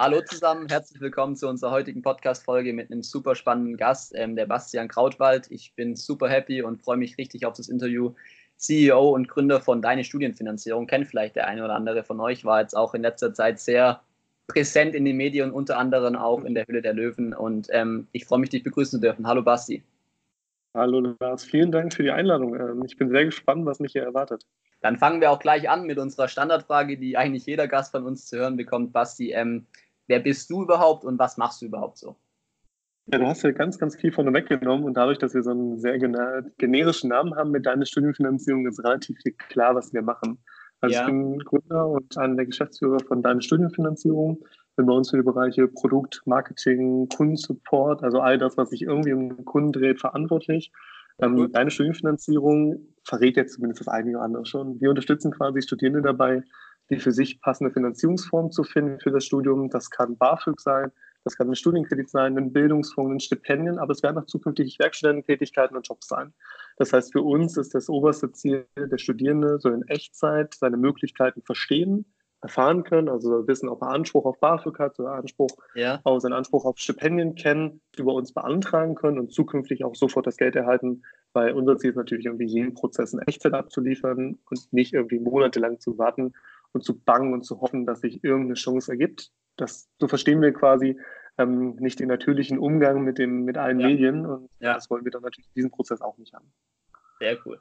Hallo zusammen, herzlich willkommen zu unserer heutigen Podcast-Folge mit einem super spannenden Gast, ähm, der Bastian Krautwald. Ich bin super happy und freue mich richtig auf das Interview. CEO und Gründer von Deine Studienfinanzierung, kennt vielleicht der eine oder andere von euch, war jetzt auch in letzter Zeit sehr präsent in den Medien, unter anderem auch in der Hülle der Löwen. Und ähm, ich freue mich, dich begrüßen zu dürfen. Hallo Basti. Hallo Lars, vielen Dank für die Einladung. Ähm, ich bin sehr gespannt, was mich hier erwartet. Dann fangen wir auch gleich an mit unserer Standardfrage, die eigentlich jeder Gast von uns zu hören bekommt. Basti, ähm, wer bist du überhaupt und was machst du überhaupt so? Ja, du hast ja ganz, ganz viel von weggenommen und dadurch, dass wir so einen sehr generischen Namen haben mit deiner Studienfinanzierung, ist relativ klar, was wir machen. Also ja. ich bin Gründer und einer der Geschäftsführer von deiner Studienfinanzierung. Bin bei uns für die Bereiche Produkt, Marketing, Kundensupport, also all das, was sich irgendwie um den Kunden dreht, verantwortlich. Ähm, deine Studienfinanzierung verrät jetzt zumindest das eine oder andere schon. Wir unterstützen quasi Studierende dabei, die für sich passende Finanzierungsform zu finden für das Studium. Das kann BAföG sein, das kann ein Studienkredit sein, ein Bildungsfonds, ein Stipendien, aber es werden auch zukünftig Werkstudententätigkeiten und Jobs sein. Das heißt, für uns ist das oberste Ziel, der Studierende soll in Echtzeit seine Möglichkeiten verstehen, erfahren können, also wissen, ob er Anspruch auf BAföG hat oder Anspruch ja. auf seinen Anspruch auf Stipendien kennen, über uns beantragen können und zukünftig auch sofort das Geld erhalten, weil unser Ziel ist natürlich irgendwie jeden Prozess in Echtzeit abzuliefern und nicht irgendwie monatelang zu warten und zu bangen und zu hoffen, dass sich irgendeine Chance ergibt. Das, so verstehen wir quasi ähm, nicht den natürlichen Umgang mit, dem, mit allen ja. Medien und ja. das wollen wir dann natürlich diesen Prozess auch nicht haben. Sehr cool.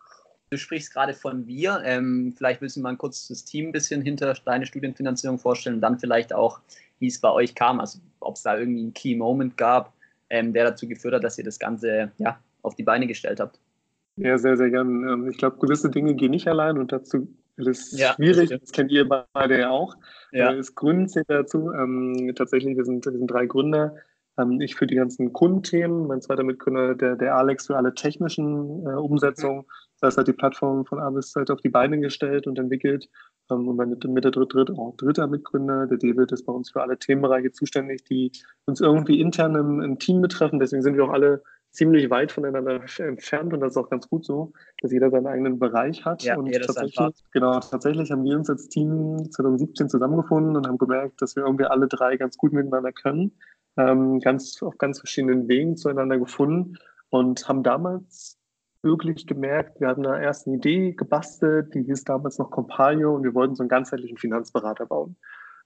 Du sprichst gerade von wir. Ähm, vielleicht willst du mal kurz das Team ein bisschen hinter deine Studienfinanzierung vorstellen und dann vielleicht auch, wie es bei euch kam, also ob es da irgendwie einen Key Moment gab, ähm, der dazu geführt hat, dass ihr das Ganze ja, auf die Beine gestellt habt. Ja, sehr, sehr gern. Ähm, ich glaube, gewisse Dinge gehen nicht allein und dazu das ist ja, schwierig, das, das, kennt ihr beide ja auch. Ja. Das Gründen zählt dazu. Ähm, tatsächlich, wir sind, wir sind drei Gründer. Ähm, ich für die ganzen Kundenthemen, mein zweiter Mitgründer, der, der Alex für alle technischen äh, Umsetzungen. Das heißt, hat die Plattform von A bis Z auf die Beine gestellt und entwickelt. Ähm, und mein dritter, dritter, auch dritter Mitgründer, der David, ist bei uns für alle Themenbereiche zuständig, die uns irgendwie intern im, im Team betreffen. Deswegen sind wir auch alle ziemlich weit voneinander entfernt und das ist auch ganz gut so, dass jeder seinen eigenen Bereich hat. Ja, und tatsächlich, genau, tatsächlich haben wir uns als Team 2017 zusammengefunden und haben gemerkt, dass wir irgendwie alle drei ganz gut miteinander können, ähm, ganz auf ganz verschiedenen Wegen zueinander gefunden und haben damals wirklich gemerkt, wir hatten eine erste Idee gebastelt, die hieß damals noch Compalio und wir wollten so einen ganzheitlichen Finanzberater bauen.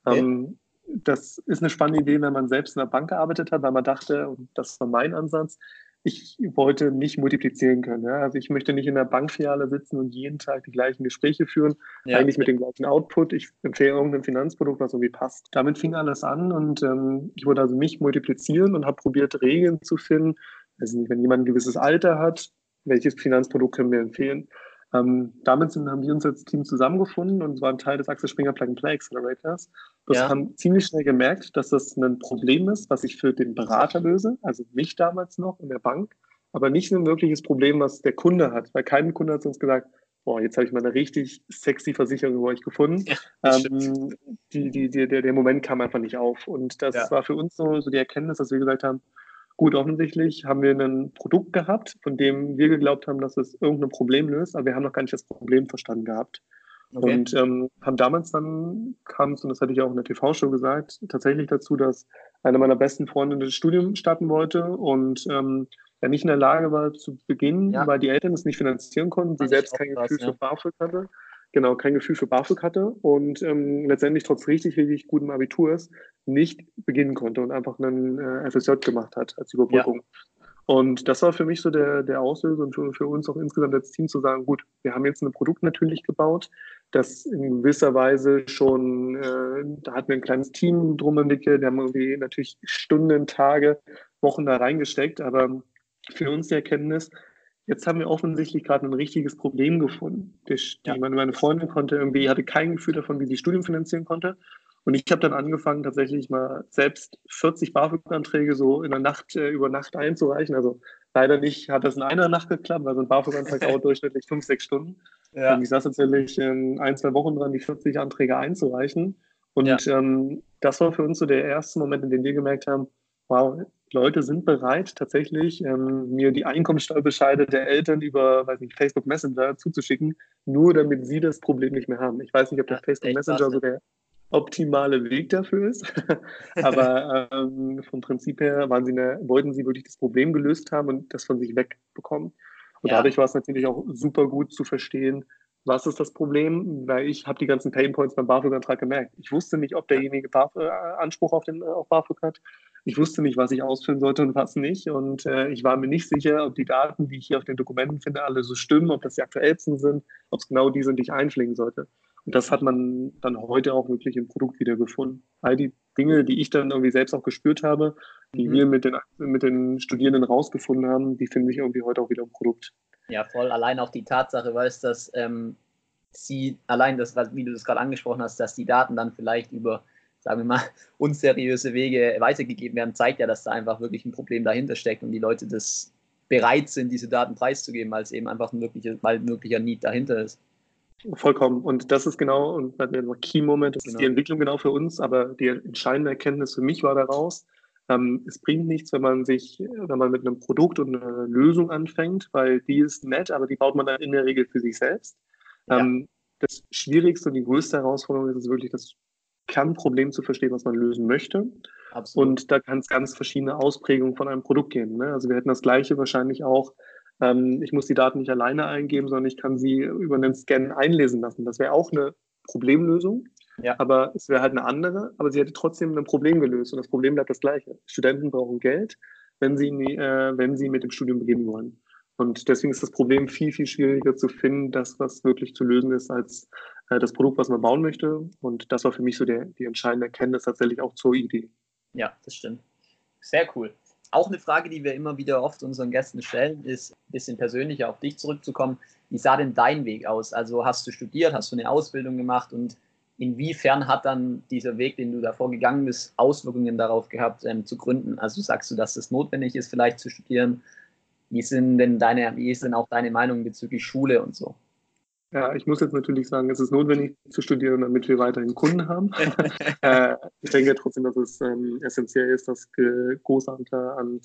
Okay. Ähm, das ist eine spannende Idee, wenn man selbst in der Bank gearbeitet hat, weil man dachte, und das war mein Ansatz, ich wollte mich multiplizieren können. Ja? Also ich möchte nicht in der Bankfiliale sitzen und jeden Tag die gleichen Gespräche führen, ja. eigentlich mit dem gleichen Output. Ich empfehle irgendein Finanzprodukt, was irgendwie passt. Damit fing alles an und ähm, ich wollte also mich multiplizieren und habe probiert, Regeln zu finden. Also nicht, wenn jemand ein gewisses Alter hat, welches Finanzprodukt können wir empfehlen? Ähm, damit sind, haben wir uns als Team zusammengefunden und waren Teil des Axel Springer Plug and Play Accelerators. Wir ja. haben ziemlich schnell gemerkt, dass das ein Problem ist, was ich für den Berater löse, also mich damals noch in der Bank, aber nicht ein wirkliches Problem, was der Kunde hat, weil kein Kunde hat uns gesagt, boah, jetzt habe ich mal eine richtig sexy Versicherung über euch gefunden. Ja, ähm, die, die, die, der, der Moment kam einfach nicht auf. Und das ja. war für uns so, so die Erkenntnis, dass wir gesagt haben, Gut, offensichtlich haben wir ein Produkt gehabt, von dem wir geglaubt haben, dass es irgendein Problem löst, aber wir haben noch gar nicht das Problem verstanden gehabt. Okay. Und ähm, haben damals dann kam es, und das hatte ich auch in der TV-Show gesagt, tatsächlich dazu, dass eine meiner besten Freunde das Studium starten wollte und ähm, er nicht in der Lage war zu beginnen, ja. weil die Eltern es nicht finanzieren konnten, sie selbst kein Gefühl ja. für BAföG hatte genau kein Gefühl für BAföG hatte und ähm, letztendlich trotz richtig, richtig gutem Abiturs nicht beginnen konnte und einfach einen äh, FSJ gemacht hat als Überbrückung. Ja. Und das war für mich so der, der Auslöser und für, für uns auch insgesamt als Team zu sagen, gut, wir haben jetzt ein Produkt natürlich gebaut, das in gewisser Weise schon, äh, da hatten wir ein kleines Team drum entwickelt, wir haben irgendwie natürlich Stunden, Tage, Wochen da reingesteckt, aber für uns die Erkenntnis, Jetzt haben wir offensichtlich gerade ein richtiges Problem gefunden. Die, ja. meine, meine Freundin konnte irgendwie, hatte kein Gefühl davon, wie sie Studium finanzieren konnte. Und ich habe dann angefangen, tatsächlich mal selbst 40 BAföG-Anträge so in der Nacht, äh, über Nacht einzureichen. Also leider nicht, hat das in einer Nacht geklappt, weil so ein BAföG-Antrag dauert durchschnittlich fünf, sechs Stunden. Ja. Und ich saß tatsächlich in ein, zwei Wochen dran, die 40 Anträge einzureichen. Und ja. ähm, das war für uns so der erste Moment, in dem wir gemerkt haben, wow, Leute sind bereit, tatsächlich ähm, mir die Einkommensteuerbescheide der Eltern über, weiß nicht, Facebook Messenger zuzuschicken, nur damit sie das Problem nicht mehr haben. Ich weiß nicht, ob der ja, Facebook Messenger so der optimale Weg dafür ist. Aber ähm, vom Prinzip her waren sie eine, wollten sie wirklich das Problem gelöst haben und das von sich wegbekommen. Und ja. dadurch war es natürlich auch super gut zu verstehen, was ist das Problem, weil ich habe die ganzen Painpoints beim BAföG-Antrag gemerkt. Ich wusste nicht, ob derjenige BAföG, äh, Anspruch auf, den, auf BAföG hat. Ich wusste nicht, was ich ausfüllen sollte und was nicht. Und äh, ich war mir nicht sicher, ob die Daten, die ich hier auf den Dokumenten finde, alle so stimmen, ob das die aktuellsten sind, ob es genau die sind, die ich einpflegen sollte. Und das hat man dann heute auch wirklich im Produkt wieder gefunden. All die Dinge, die ich dann irgendwie selbst auch gespürt habe, die mhm. wir mit den, mit den Studierenden rausgefunden haben, die finde ich irgendwie heute auch wieder im Produkt. Ja, voll. Allein auch die Tatsache, weißt dass ähm, sie, allein das, wie du das gerade angesprochen hast, dass die Daten dann vielleicht über, sagen wir mal, unseriöse Wege weitergegeben werden, zeigt ja, dass da einfach wirklich ein Problem dahinter steckt und die Leute das bereit sind, diese Daten preiszugeben, weil es eben einfach ein möglicher, weil ein möglicher Need dahinter ist. Vollkommen. Und das ist genau, und Key Moment, das genau. ist die Entwicklung genau für uns, aber die entscheidende Erkenntnis für mich war daraus, ähm, es bringt nichts, wenn man sich, wenn man mit einem Produkt und einer Lösung anfängt, weil die ist nett, aber die baut man dann in der Regel für sich selbst. Ja. Ähm, das Schwierigste und die größte Herausforderung ist es wirklich, das Kernproblem zu verstehen, was man lösen möchte. Absolut. Und da kann es ganz verschiedene Ausprägungen von einem Produkt geben. Ne? Also wir hätten das Gleiche wahrscheinlich auch ich muss die Daten nicht alleine eingeben, sondern ich kann sie über einen Scan einlesen lassen. Das wäre auch eine Problemlösung. Ja. Aber es wäre halt eine andere, aber sie hätte trotzdem ein Problem gelöst und das Problem bleibt das gleiche. Studenten brauchen Geld, wenn sie, äh, wenn sie mit dem Studium beginnen wollen. Und deswegen ist das Problem viel, viel schwieriger zu finden, das, was wirklich zu lösen ist, als äh, das Produkt, was man bauen möchte. Und das war für mich so der, die entscheidende Erkenntnis tatsächlich auch zur Idee. Ja, das stimmt. Sehr cool. Auch eine Frage, die wir immer wieder oft unseren Gästen stellen, ist ein bisschen persönlicher auf dich zurückzukommen. Wie sah denn dein Weg aus? Also hast du studiert, hast du eine Ausbildung gemacht und inwiefern hat dann dieser Weg, den du davor gegangen bist, Auswirkungen darauf gehabt, ähm, zu gründen? Also sagst du, dass es notwendig ist, vielleicht zu studieren? Wie sind denn deine, wie ist denn auch deine Meinung bezüglich Schule und so? Ja, ich muss jetzt natürlich sagen, es ist notwendig zu studieren, damit wir weiterhin Kunden haben. äh, ich denke trotzdem, dass es ähm, essentiell ist, dass große Anzahl an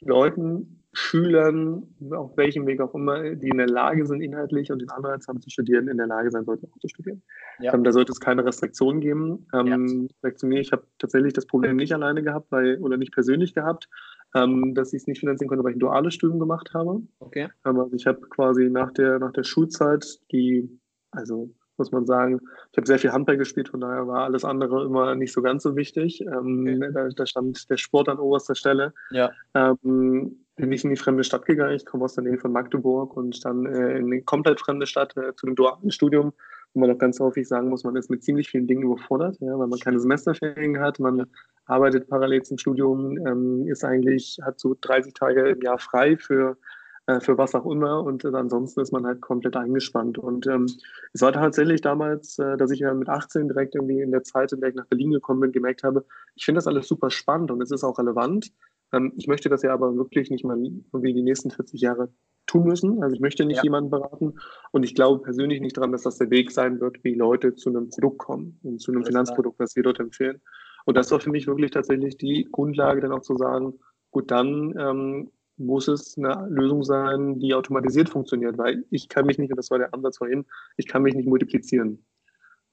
Leuten, Schülern, auf welchem Weg auch immer, die in der Lage sind, inhaltlich und den Anreiz haben zu studieren, in der Lage sein sollten, auch zu studieren. Ja. Ähm, da sollte es keine Restriktionen geben. Ähm, ja. Vielleicht zu mir, ich habe tatsächlich das Problem nicht alleine gehabt, weil, oder nicht persönlich gehabt, ähm, dass ich es nicht finanzieren konnte, weil ich ein duales Studium gemacht habe. Okay. Also ich habe quasi nach der, nach der Schulzeit die, also muss man sagen, ich habe sehr viel Handball gespielt, von daher war alles andere immer nicht so ganz so wichtig. Ähm, okay. da, da, stand der Sport an oberster Stelle. Ja. Ähm, bin ich in die fremde Stadt gegangen. Ich komme aus der Nähe von Magdeburg und dann äh, in eine komplett fremde Stadt äh, zu einem dualen Studium, wo man auch ganz häufig sagen muss, man ist mit ziemlich vielen Dingen überfordert, ja, weil man keine Semesterferien hat, man arbeitet parallel zum Studium, ähm, ist eigentlich, hat so 30 Tage im Jahr frei für, äh, für was auch immer und äh, ansonsten ist man halt komplett eingespannt. Und ähm, es war tatsächlich damals, äh, dass ich ja mit 18 direkt irgendwie in der Zeit, in der ich nach Berlin gekommen bin, gemerkt habe, ich finde das alles super spannend und es ist auch relevant. Ähm, ich möchte das ja aber wirklich nicht mal irgendwie die nächsten 40 Jahre tun müssen. Also ich möchte nicht ja. jemanden beraten und ich glaube persönlich nicht daran, dass das der Weg sein wird, wie Leute zu einem Produkt kommen und zu einem Finanzprodukt, was wir dort empfehlen. Und das war für mich wirklich tatsächlich die Grundlage, dann auch zu sagen, gut, dann ähm, muss es eine Lösung sein, die automatisiert funktioniert, weil ich kann mich nicht, und das war der Ansatz vorhin, ich kann mich nicht multiplizieren.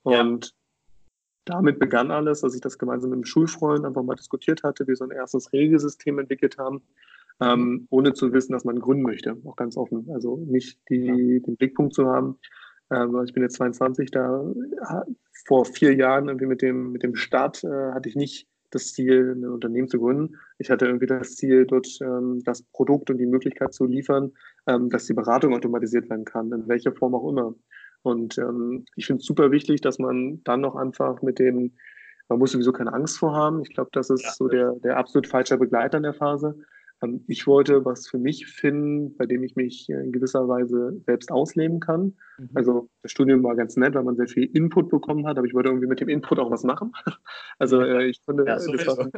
Und ja. Damit begann alles, dass ich das gemeinsam mit einem Schulfreund einfach mal diskutiert hatte, wir so ein erstes Regelsystem entwickelt haben, ähm, ohne zu wissen, dass man gründen möchte, auch ganz offen. Also nicht die, den Blickpunkt zu haben, ähm, ich bin jetzt 22, da vor vier Jahren irgendwie mit dem, mit dem Start äh, hatte ich nicht das Ziel, ein Unternehmen zu gründen. Ich hatte irgendwie das Ziel, dort ähm, das Produkt und die Möglichkeit zu liefern, ähm, dass die Beratung automatisiert werden kann, in welcher Form auch immer. Und ähm, ich finde es super wichtig, dass man dann noch einfach mit dem, man muss sowieso keine Angst vor haben. Ich glaube, das ist ja. so der, der absolut falsche Begleiter in der Phase. Ähm, ich wollte was für mich finden, bei dem ich mich in gewisser Weise selbst ausleben kann. Mhm. Also das Studium war ganz nett, weil man sehr viel Input bekommen hat, aber ich wollte irgendwie mit dem Input auch was machen. Also äh, ich fand, ja, das war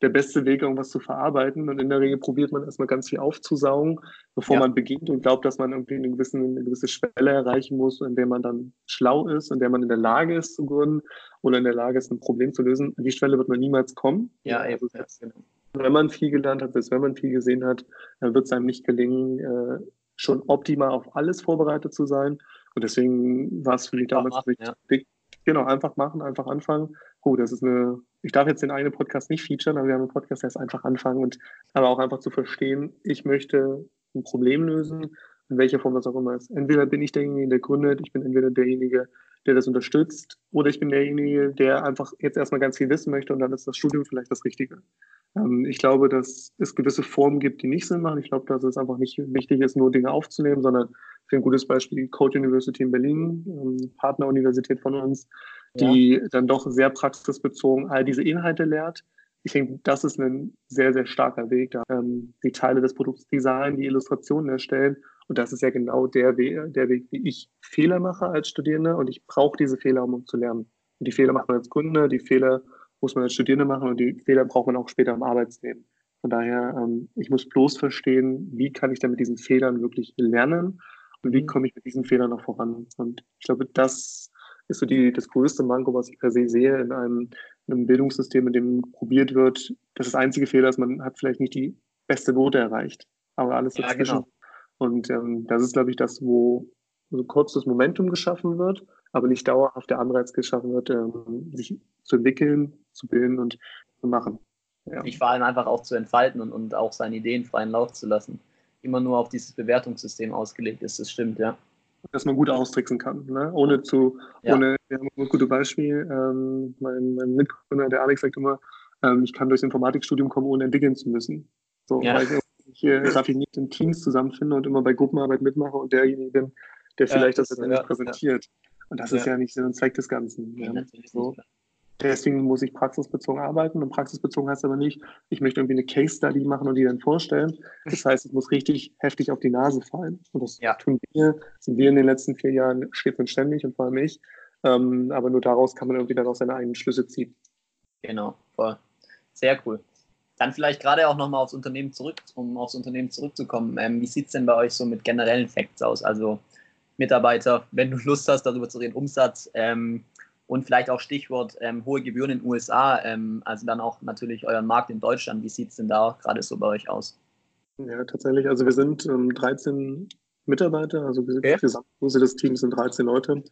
der beste Weg, irgendwas zu verarbeiten. Und in der Regel probiert man erstmal ganz viel aufzusaugen, bevor ja. man beginnt und glaubt, dass man irgendwie eine, gewissen, eine gewisse Schwelle erreichen muss, in der man dann schlau ist, in der man in der Lage ist zu gründen oder in der Lage ist, ein Problem zu lösen. An die Schwelle wird man niemals kommen. Ja, eben. Also, wenn man viel gelernt hat, selbst wenn man viel gesehen hat, dann wird es einem nicht gelingen, äh, schon optimal auf alles vorbereitet zu sein. Und deswegen war es für mich damals machen, ja. wichtig, Genau, einfach machen, einfach anfangen. Oh, das ist eine, ich darf jetzt den einen Podcast nicht featuren, aber wir haben einen Podcast, der ist einfach anfangen und aber auch einfach zu verstehen, ich möchte ein Problem lösen, in welcher Form das auch immer ist. Entweder bin ich derjenige, der gründet, ich bin entweder derjenige, der das unterstützt, oder ich bin derjenige, der einfach jetzt erstmal ganz viel wissen möchte und dann ist das Studium vielleicht das Richtige. Ähm, ich glaube, dass es gewisse Formen gibt, die nicht Sinn machen. Ich glaube, dass es einfach nicht wichtig ist, nur Dinge aufzunehmen, sondern für ein gutes Beispiel die Code University in Berlin, ähm, Partneruniversität von uns, die ja. dann doch sehr praxisbezogen all diese Inhalte lehrt. Ich denke, das ist ein sehr, sehr starker Weg, da ähm, die Teile des Produkts designen, die Illustrationen erstellen. Und das ist ja genau der Weg, der Weg, wie ich Fehler mache als Studierende. Und ich brauche diese Fehler, um zu lernen. Und die Fehler macht man als Kunde, die Fehler muss man als Studierende machen und die Fehler braucht man auch später im Arbeitsleben. Von daher, ähm, ich muss bloß verstehen, wie kann ich denn mit diesen Fehlern wirklich lernen und wie mhm. komme ich mit diesen Fehlern noch voran. Und ich glaube, das ist so die, das größte Manko, was ich per se sehe in einem, in einem Bildungssystem, in dem probiert wird, dass das einzige Fehler ist, man hat vielleicht nicht die beste Note erreicht, aber alles ja, dazwischen. Genau. Und ähm, das ist, glaube ich, das, wo so kurz das Momentum geschaffen wird, aber nicht dauerhaft der Anreiz geschaffen wird, ähm, sich zu entwickeln, zu bilden und zu machen. Ja. Sich vor allem einfach auch zu entfalten und, und auch seine Ideen freien Lauf zu lassen. Immer nur auf dieses Bewertungssystem ausgelegt ist, das stimmt, ja dass man gut austricksen kann, ne? ohne zu, ja. ohne, wir haben ein gutes Beispiel, ähm, mein, mein Mitgründer, der Alex sagt immer, ähm, ich kann durchs Informatikstudium kommen, ohne entwickeln zu müssen. So, ja. weil ich, ich äh, raffiniert in Teams zusammenfinde und immer bei Gruppenarbeit mitmache und derjenige bin, der vielleicht ja, das, dann nicht präsentiert. Und das ist ja nicht Sinn und Zweck des Ganzen. Ja, so. Deswegen muss ich praxisbezogen arbeiten. Und praxisbezogen heißt aber nicht, ich möchte irgendwie eine Case Study machen und die dann vorstellen. Das heißt, ich muss richtig heftig auf die Nase fallen. Und das ja. tun wir, sind wir in den letzten vier Jahren stets und ständig und vor allem ich. Ähm, aber nur daraus kann man irgendwie dann auch seine eigenen Schlüsse ziehen. Genau, voll. Sehr cool. Dann vielleicht gerade auch nochmal aufs Unternehmen zurück, um aufs Unternehmen zurückzukommen. Ähm, wie sieht es denn bei euch so mit generellen Facts aus? Also Mitarbeiter, wenn du Lust hast, darüber zu reden, Umsatz, ähm, und vielleicht auch Stichwort ähm, hohe Gebühren in den USA, ähm, also dann auch natürlich euren Markt in Deutschland. Wie sieht es denn da gerade so bei euch aus? Ja, tatsächlich. Also wir sind ähm, 13 Mitarbeiter, also wir sind okay. Gesamtgröße des Teams sind 13 Leute.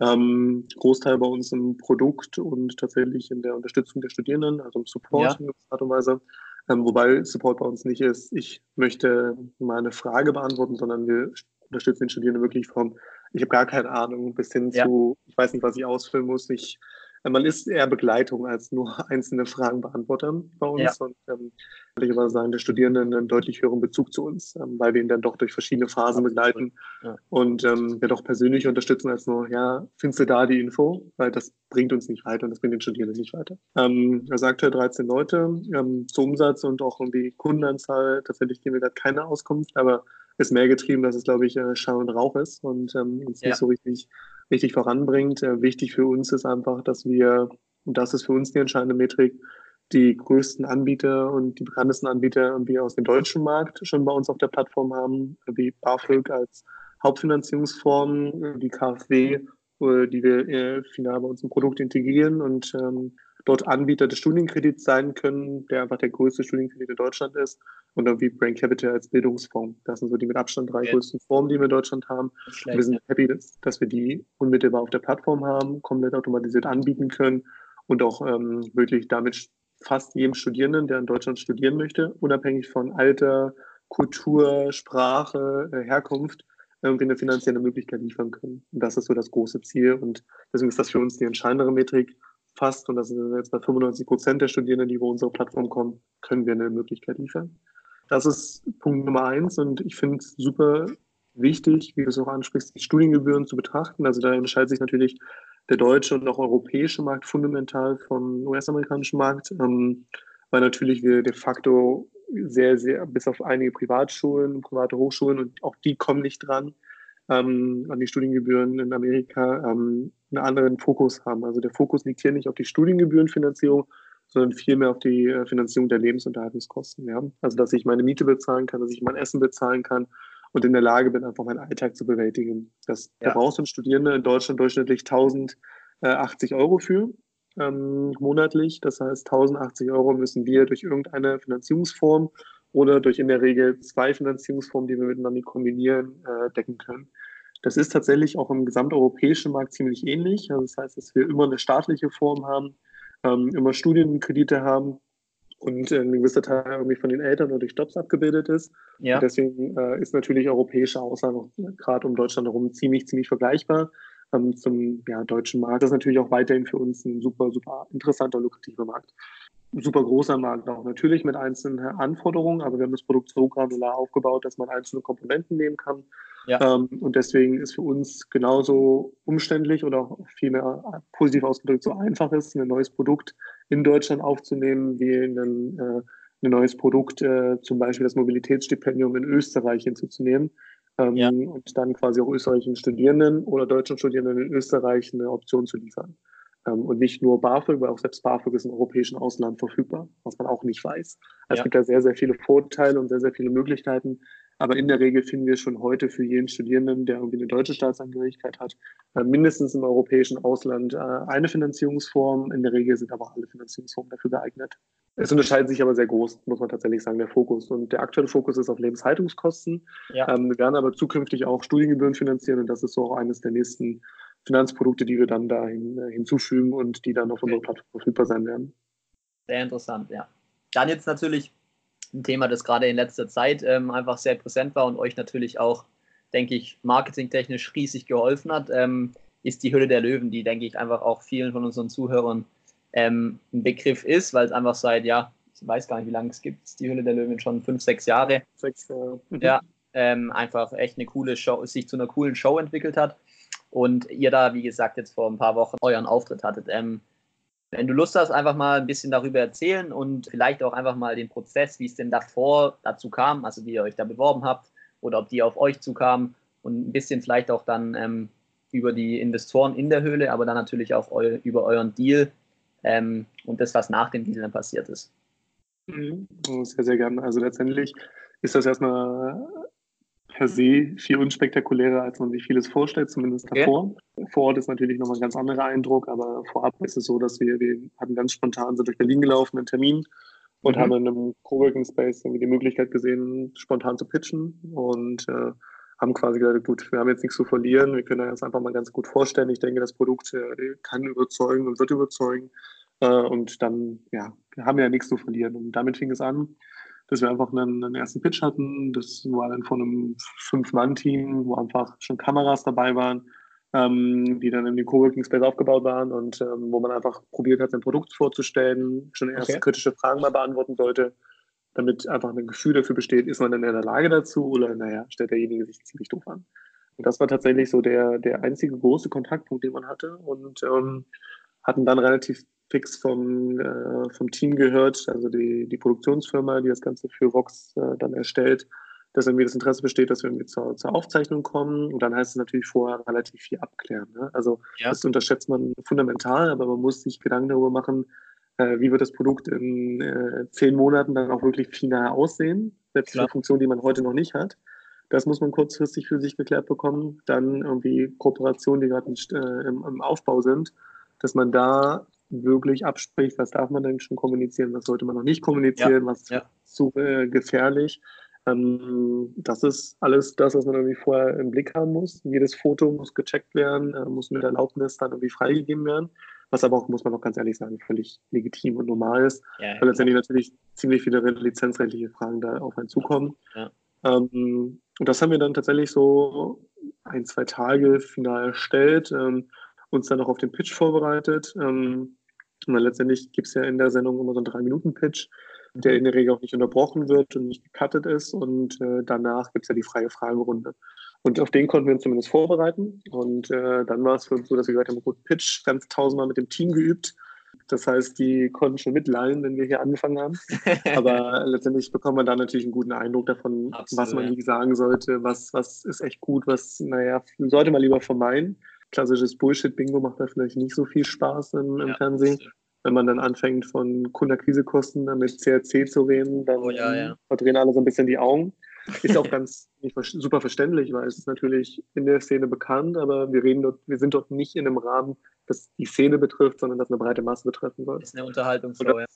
Ähm, Großteil bei uns im Produkt und tatsächlich in der Unterstützung der Studierenden, also im Support ja. in gewisser Art und Weise. Ähm, wobei Support bei uns nicht ist, ich möchte mal eine Frage beantworten, sondern wir unterstützen den Studierenden wirklich vom ich habe gar keine Ahnung, bis hin ja. zu, ich weiß nicht, was ich ausfüllen muss. Ich, man ist eher Begleitung als nur einzelne Fragen beantworten bei uns. Ja. Und ähm, aber sagen, der Studierenden einen deutlich höheren Bezug zu uns, ähm, weil wir ihn dann doch durch verschiedene Phasen begleiten ja. und ähm, wir doch persönlich unterstützen als nur, ja, findest du da die Info? Weil das bringt uns nicht weiter und das bringt den Studierenden nicht weiter. Ähm, er sagte 13 Leute, ähm, zu Umsatz und auch um die Kundenanzahl, tatsächlich geben wir da keine Auskunft, aber ist mehr getrieben, dass es, glaube ich, äh, Schall und Rauch ist und ähm, uns ja. nicht so richtig, richtig voranbringt. Äh, wichtig für uns ist einfach, dass wir, und das ist für uns die entscheidende Metrik, die größten Anbieter und die bekanntesten Anbieter irgendwie aus dem deutschen Markt schon bei uns auf der Plattform haben, wie BAföG als Hauptfinanzierungsform, die KfW, äh, die wir äh, final bei uns im Produkt integrieren und ähm, dort Anbieter des Studienkredits sein können, der einfach der größte Studienkredit in Deutschland ist und dann wie Brain Capital als Bildungsfonds. Das sind so die mit Abstand drei ja. größten Formen, die wir in Deutschland haben. Schlecht, wir sind happy, dass, dass, wir die unmittelbar auf der Plattform haben, komplett automatisiert anbieten können und auch ähm, wirklich damit fast jedem Studierenden, der in Deutschland studieren möchte, unabhängig von Alter, Kultur, Sprache, äh, Herkunft, irgendwie eine finanzielle Möglichkeit liefern können. Und das ist so das große Ziel. Und deswegen ist das für uns die entscheidendere Metrik, fast, und das sind jetzt bei 95 Prozent der Studierenden, die über unsere Plattform kommen, können wir eine Möglichkeit liefern. Das ist Punkt Nummer eins und ich finde es super wichtig, wie du es auch ansprichst, die Studiengebühren zu betrachten. Also da unterscheidet sich natürlich der deutsche und auch europäische Markt fundamental vom US-amerikanischen Markt, ähm, weil natürlich wir de facto sehr, sehr, bis auf einige Privatschulen, private Hochschulen und auch die kommen nicht dran, ähm, an die Studiengebühren in Amerika ähm, einen anderen Fokus haben. Also der Fokus liegt hier nicht auf die Studiengebührenfinanzierung, sondern vielmehr auf die äh, Finanzierung der Lebensunterhaltungskosten. Ja? Also dass ich meine Miete bezahlen kann, dass ich mein Essen bezahlen kann und in der Lage bin, einfach meinen Alltag zu bewältigen. Das, ja. Da brauchst du Studierende in Deutschland durchschnittlich 1080 Euro für ähm, monatlich. Das heißt, 1080 Euro müssen wir durch irgendeine Finanzierungsform oder durch in der Regel zwei Finanzierungsformen, die wir miteinander kombinieren, äh, decken können. Das ist tatsächlich auch im gesamteuropäischen Markt ziemlich ähnlich. Also das heißt, dass wir immer eine staatliche Form haben, ähm, immer Studienkredite haben und ein gewisser Teil irgendwie von den Eltern oder durch Jobs abgebildet ist. Ja. Und deswegen äh, ist natürlich europäische Ausland gerade um Deutschland herum ziemlich, ziemlich vergleichbar ähm, zum ja, deutschen Markt. Das ist natürlich auch weiterhin für uns ein super, super interessanter, lukrativer Markt. Super großer Markt auch natürlich mit einzelnen Anforderungen, aber wir haben das Produkt so granular aufgebaut, dass man einzelne Komponenten nehmen kann. Ja. Ähm, und deswegen ist für uns genauso umständlich oder auch vielmehr positiv ausgedrückt so einfach ist, ein neues Produkt in Deutschland aufzunehmen, wie ein, äh, ein neues Produkt, äh, zum Beispiel das Mobilitätsstipendium in Österreich hinzuzunehmen ähm, ja. und dann quasi auch österreichischen Studierenden oder deutschen Studierenden in Österreich eine Option zu liefern. Ähm, und nicht nur BAföG, weil auch selbst BAföG ist im europäischen Ausland verfügbar, was man auch nicht weiß. Also ja. Es gibt da sehr, sehr viele Vorteile und sehr, sehr viele Möglichkeiten. Aber in der Regel finden wir schon heute für jeden Studierenden, der irgendwie eine deutsche Staatsangehörigkeit hat, äh, mindestens im europäischen Ausland äh, eine Finanzierungsform. In der Regel sind aber alle Finanzierungsformen dafür geeignet. Es unterscheidet sich aber sehr groß, muss man tatsächlich sagen, der Fokus. Und der aktuelle Fokus ist auf Lebenshaltungskosten. Ja. Ähm, wir werden aber zukünftig auch Studiengebühren finanzieren und das ist so auch eines der nächsten Finanzprodukte, die wir dann da äh, hinzufügen und die dann auf unserer Plattform verfügbar sein werden. Sehr interessant, ja. Dann jetzt natürlich ein Thema, das gerade in letzter Zeit ähm, einfach sehr präsent war und euch natürlich auch, denke ich, marketingtechnisch riesig geholfen hat, ähm, ist die Hülle der Löwen, die, denke ich, einfach auch vielen von unseren Zuhörern ähm, ein Begriff ist, weil es einfach seit, ja, ich weiß gar nicht, wie lange es gibt, die Hülle der Löwen schon fünf, sechs Jahre. Sechs Jahre. Mhm. Ja, ähm, einfach echt eine coole Show, sich zu einer coolen Show entwickelt hat. Und ihr da, wie gesagt, jetzt vor ein paar Wochen euren Auftritt hattet. Ähm, wenn du Lust hast, einfach mal ein bisschen darüber erzählen und vielleicht auch einfach mal den Prozess, wie es denn davor dazu kam, also wie ihr euch da beworben habt oder ob die auf euch zukamen und ein bisschen vielleicht auch dann ähm, über die Investoren in der Höhle, aber dann natürlich auch eu über euren Deal, ähm, und das, was nach dem Deal dann passiert ist. Mhm. Sehr, sehr gerne. Also letztendlich ist das erstmal per se viel unspektakulärer, als man sich vieles vorstellt, zumindest davor. Okay. Vor Ort ist natürlich nochmal ein ganz anderer Eindruck, aber vorab ist es so, dass wir, wir hatten ganz spontan so durch Berlin gelaufen, einen Termin und mhm. haben in einem Coworking Space irgendwie die Möglichkeit gesehen, spontan zu pitchen und äh, haben quasi gesagt, gut, wir haben jetzt nichts zu verlieren, wir können das einfach mal ganz gut vorstellen. Ich denke, das Produkt äh, kann überzeugen und wird überzeugen. Äh, und dann, ja, haben wir ja nichts zu verlieren. Und damit fing es an, dass wir einfach einen, einen ersten Pitch hatten. Das war dann von einem Fünf-Mann-Team, wo einfach schon Kameras dabei waren, ähm, die dann in den Coworking Space aufgebaut waren und ähm, wo man einfach probiert hat, sein Produkt vorzustellen, schon erste okay. kritische Fragen mal beantworten sollte damit einfach ein Gefühl dafür besteht, ist man denn in der Lage dazu oder naja, stellt derjenige sich ziemlich doof an. Und das war tatsächlich so der, der einzige große Kontaktpunkt, den man hatte und ähm, hatten dann relativ fix vom, äh, vom Team gehört, also die, die Produktionsfirma, die das Ganze für Vox äh, dann erstellt, dass irgendwie das Interesse besteht, dass wir irgendwie zur, zur Aufzeichnung kommen. Und dann heißt es natürlich vorher relativ viel abklären. Ne? Also ja. das unterschätzt man fundamental, aber man muss sich Gedanken darüber machen, äh, wie wird das Produkt in äh, zehn Monaten dann auch wirklich final aussehen, selbst Klar. eine Funktion, die man heute noch nicht hat. Das muss man kurzfristig für sich geklärt bekommen. Dann irgendwie Kooperationen, die gerade äh, im, im, Aufbau sind, dass man da wirklich abspricht, was darf man denn schon kommunizieren, was sollte man noch nicht kommunizieren, ja. was ist ja. zu äh, gefährlich. Ähm, das ist alles das, was man irgendwie vorher im Blick haben muss. Jedes Foto muss gecheckt werden, äh, muss mit Erlaubnis dann irgendwie freigegeben werden was aber auch, muss man auch ganz ehrlich sagen, völlig legitim und normal ist, ja, weil letztendlich natürlich ziemlich viele lizenzrechtliche Fragen da auf einen zukommen. Ähm, und das haben wir dann tatsächlich so ein, zwei Tage final erstellt, ähm, uns dann noch auf den Pitch vorbereitet. Ähm, und dann letztendlich gibt es ja in der Sendung immer so einen Drei-Minuten-Pitch, der in der Regel auch nicht unterbrochen wird und nicht gecuttet ist. Und äh, danach gibt es ja die freie Fragerunde. Und auf den konnten wir uns zumindest vorbereiten. Und äh, dann war es für uns so, dass wir gesagt haben, gut, Pitch ganz tausendmal mit dem Team geübt. Das heißt, die konnten schon mitleihen, wenn wir hier angefangen haben. Aber letztendlich bekommt man da natürlich einen guten Eindruck davon, Absolut, was man wie sagen sollte, was, was ist echt gut, was, naja, sollte man lieber vermeiden. Klassisches Bullshit-Bingo macht da vielleicht nicht so viel Spaß im, im ja, Fernsehen. Wenn man dann anfängt, von Kundenakquisekosten mit CRC zu reden, dann oh, ja, verdrehen alle so ein bisschen die Augen. Ist auch ganz super verständlich, weil es ist natürlich in der Szene bekannt, aber wir reden dort, wir sind dort nicht in einem Rahmen, das die Szene betrifft, sondern das eine breite Masse betreffen soll. Das ist eine Unterhaltungsshow, ja.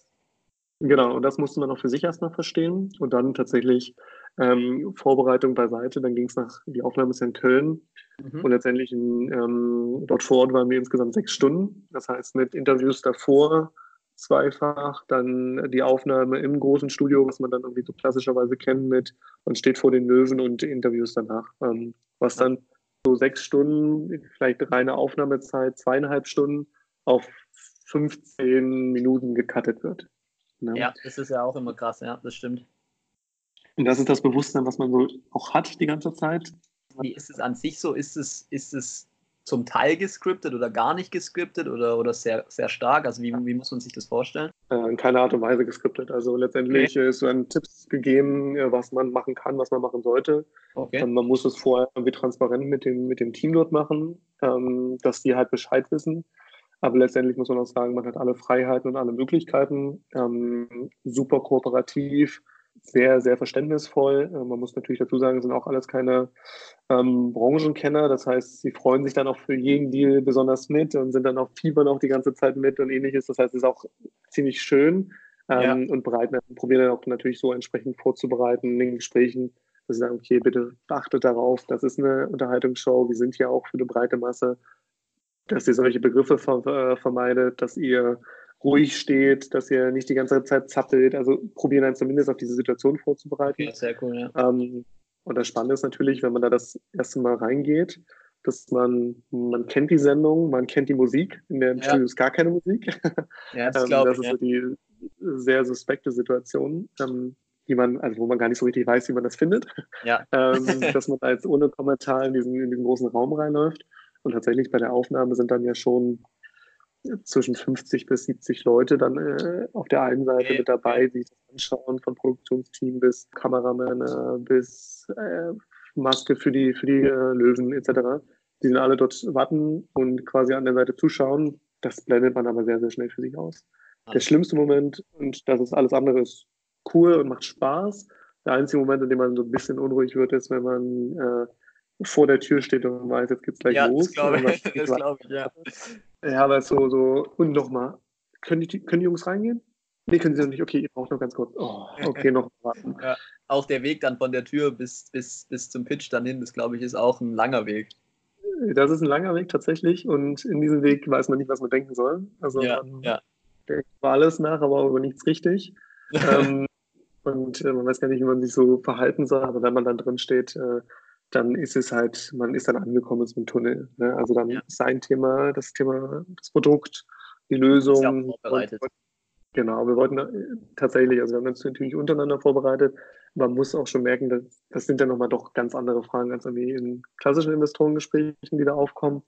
Genau, und das musste man auch für sich erstmal verstehen und dann tatsächlich ähm, Vorbereitung beiseite. Dann ging es nach, die Aufnahme ist ja in Köln. Mhm. Und letztendlich in, ähm, dort vor Ort waren wir insgesamt sechs Stunden. Das heißt, mit Interviews davor zweifach, dann die Aufnahme im großen Studio, was man dann irgendwie so klassischerweise kennt mit, man steht vor den Löwen und Interviews danach. Ähm, was dann so sechs Stunden, vielleicht reine Aufnahmezeit, zweieinhalb Stunden auf 15 Minuten gecuttet wird. Ne? Ja, das ist ja auch immer krass, ja, das stimmt. Und das ist das Bewusstsein, was man so auch hat die ganze Zeit. Wie ist es an sich so? Ist es, ist es zum Teil gescriptet oder gar nicht gescriptet oder, oder sehr, sehr stark? Also wie, wie muss man sich das vorstellen? Äh, in keiner Art und Weise gescriptet. Also letztendlich okay. ist so ein Tipps gegeben, äh, was man machen kann, was man machen sollte. Okay. Ähm, man muss es vorher irgendwie transparent mit dem, mit dem Team dort machen, ähm, dass die halt Bescheid wissen. Aber letztendlich muss man auch sagen, man hat alle Freiheiten und alle Möglichkeiten. Ähm, super kooperativ sehr, sehr verständnisvoll. Äh, man muss natürlich dazu sagen, sind auch alles keine ähm, Branchenkenner. Das heißt, sie freuen sich dann auch für jeden Deal besonders mit und sind dann auch fiebern auch die ganze Zeit mit und ähnliches. Das heißt, es ist auch ziemlich schön ähm, ja. und bereiten, probieren dann auch natürlich so entsprechend vorzubereiten in den Gesprächen, dass sie sagen, okay, bitte achtet darauf, das ist eine Unterhaltungsshow, wir sind hier auch für eine breite Masse, dass ihr solche Begriffe ver äh, vermeidet, dass ihr ruhig steht, dass ihr nicht die ganze Zeit zappelt. Also probieren dann zumindest auf diese Situation vorzubereiten. Okay, sehr cool, ja. Ähm, und das Spannende ist natürlich, wenn man da das erste Mal reingeht, dass man, man kennt die Sendung, man kennt die Musik. In der ja. Studio ist gar keine Musik. Ja, das, ähm, das ist ja. so die sehr suspekte Situation, ähm, die man, also wo man gar nicht so richtig weiß, wie man das findet. Ja. ähm, dass man da jetzt ohne Kommentar in diesen, in diesen großen Raum reinläuft. Und tatsächlich bei der Aufnahme sind dann ja schon zwischen 50 bis 70 Leute dann äh, auf der einen Seite mit dabei, die das anschauen, von Produktionsteam bis Kameramann bis äh, Maske für die, für die äh, Löwen etc. Die sind alle dort warten und quasi an der Seite zuschauen. Das blendet man aber sehr, sehr schnell für sich aus. Der schlimmste Moment, und das ist alles andere, ist cool und macht Spaß. Der einzige Moment, in dem man so ein bisschen unruhig wird, ist, wenn man äh, vor der Tür steht und weiß, jetzt geht's gleich ja, los. Das glaube ich, das glaub ich, ja. Ja, aber so, so, und nochmal, können die, können die Jungs reingehen? Nee, können sie noch nicht. Okay, ihr braucht noch ganz kurz. Oh, okay, noch warten. Ja, auch der Weg dann von der Tür bis, bis, bis zum Pitch dann hin, das glaube ich, ist auch ein langer Weg. Das ist ein langer Weg tatsächlich und in diesem Weg weiß man nicht, was man denken soll. Also ja, man ja. denkt über alles nach, aber über nichts richtig. ähm, und äh, man weiß gar nicht, wie man sich so verhalten soll, aber wenn man dann drin steht, äh, dann ist es halt, man ist dann angekommen im Tunnel. Ne? Also dann ja. ist sein Thema, das Thema, das Produkt, die Lösung. vorbereitet. Und, genau, wir wollten äh, tatsächlich, also wir haben uns natürlich untereinander vorbereitet. Man muss auch schon merken, dass, das sind ja nochmal doch ganz andere Fragen als irgendwie in klassischen Investorengesprächen, die da aufkommen,